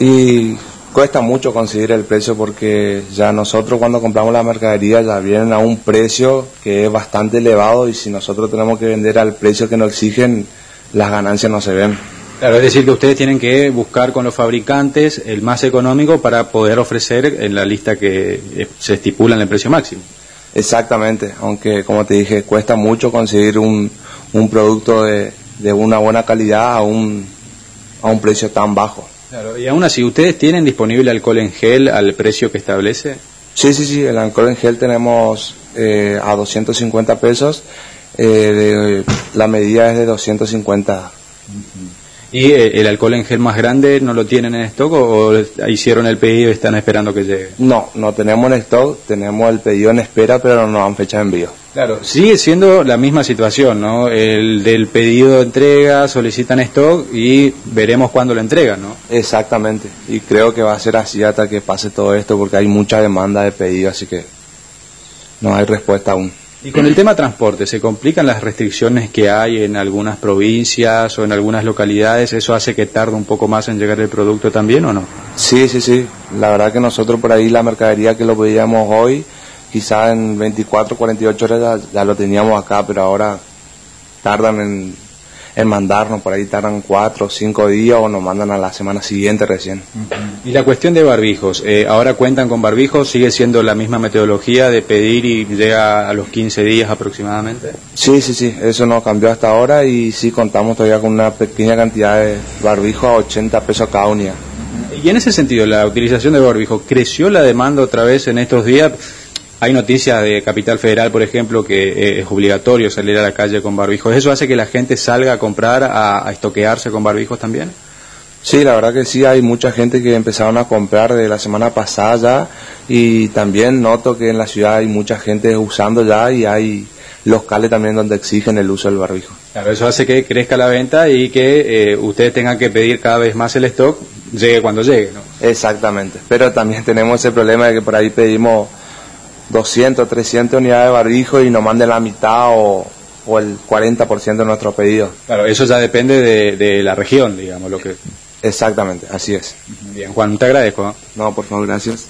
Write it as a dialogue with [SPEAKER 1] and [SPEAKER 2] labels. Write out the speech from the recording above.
[SPEAKER 1] Y cuesta mucho conseguir el precio porque ya nosotros cuando compramos la mercadería ya vienen a un precio que es bastante elevado y si nosotros tenemos que vender al precio que nos exigen, las ganancias no se ven.
[SPEAKER 2] Claro, es decir, que ustedes tienen que buscar con los fabricantes el más económico para poder ofrecer en la lista que eh, se estipula en el precio máximo.
[SPEAKER 1] Exactamente, aunque como te dije, cuesta mucho conseguir un, un producto de, de una buena calidad a un, a un precio tan bajo.
[SPEAKER 2] Claro, y aún así, ¿ustedes tienen disponible alcohol en gel al precio que establece?
[SPEAKER 1] Sí, sí, sí, el alcohol en gel tenemos eh, a 250 pesos, eh, de- la medida es de 250.
[SPEAKER 2] ¿Y eh, el alcohol en gel más grande no lo tienen en stock o, o hicieron el pedido y están esperando que llegue?
[SPEAKER 1] No, no tenemos en stock, tenemos el pedido en espera, pero no dan fecha de envío.
[SPEAKER 2] Claro, sigue siendo la misma situación, ¿no? El del pedido de entrega, solicitan stock y veremos cuándo lo entregan, ¿no?
[SPEAKER 1] Exactamente, y creo que va a ser así hasta que pase todo esto porque hay mucha demanda de pedido, así que no hay respuesta aún.
[SPEAKER 2] Y con el tema transporte, ¿se complican las restricciones que hay en algunas provincias o en algunas localidades? ¿Eso hace que tarde un poco más en llegar el producto también o no?
[SPEAKER 1] Sí, sí, sí, la verdad que nosotros por ahí la mercadería que lo pedíamos hoy, quizá en 24, 48 horas ya, ya lo teníamos acá, pero ahora tardan en, en mandarnos, por ahí tardan 4 o 5 días o nos mandan a la semana siguiente recién.
[SPEAKER 2] Y la cuestión de barbijos, eh, ¿ahora cuentan con barbijos? ¿Sigue siendo la misma metodología de pedir y llega a los 15 días aproximadamente?
[SPEAKER 1] Sí, sí, sí, eso no cambió hasta ahora y sí contamos todavía con una pequeña cantidad de barbijos a 80 pesos cada unidad.
[SPEAKER 2] Y en ese sentido, la utilización de barbijo, ¿creció la demanda otra vez en estos días? Hay noticias de Capital Federal, por ejemplo, que eh, es obligatorio salir a la calle con barbijos. ¿Eso hace que la gente salga a comprar, a, a estoquearse con barbijos también?
[SPEAKER 1] Sí, la verdad que sí, hay mucha gente que empezaron a comprar de la semana pasada ya y también noto que en la ciudad hay mucha gente usando ya y hay locales también donde exigen el uso del barbijo.
[SPEAKER 2] Claro, eso hace que crezca la venta y que eh, ustedes tengan que pedir cada vez más el stock, llegue cuando llegue, ¿no?
[SPEAKER 1] Exactamente, pero también tenemos ese problema de que por ahí pedimos 200, 300 unidades de barbijo y nos manden la mitad o, o el 40% de nuestro pedido.
[SPEAKER 2] Claro, eso ya depende de, de la región, digamos, lo que...
[SPEAKER 1] Exactamente, así es.
[SPEAKER 2] Bien, Juan, te agradezco. ¿no?
[SPEAKER 1] No, por favor, gracias.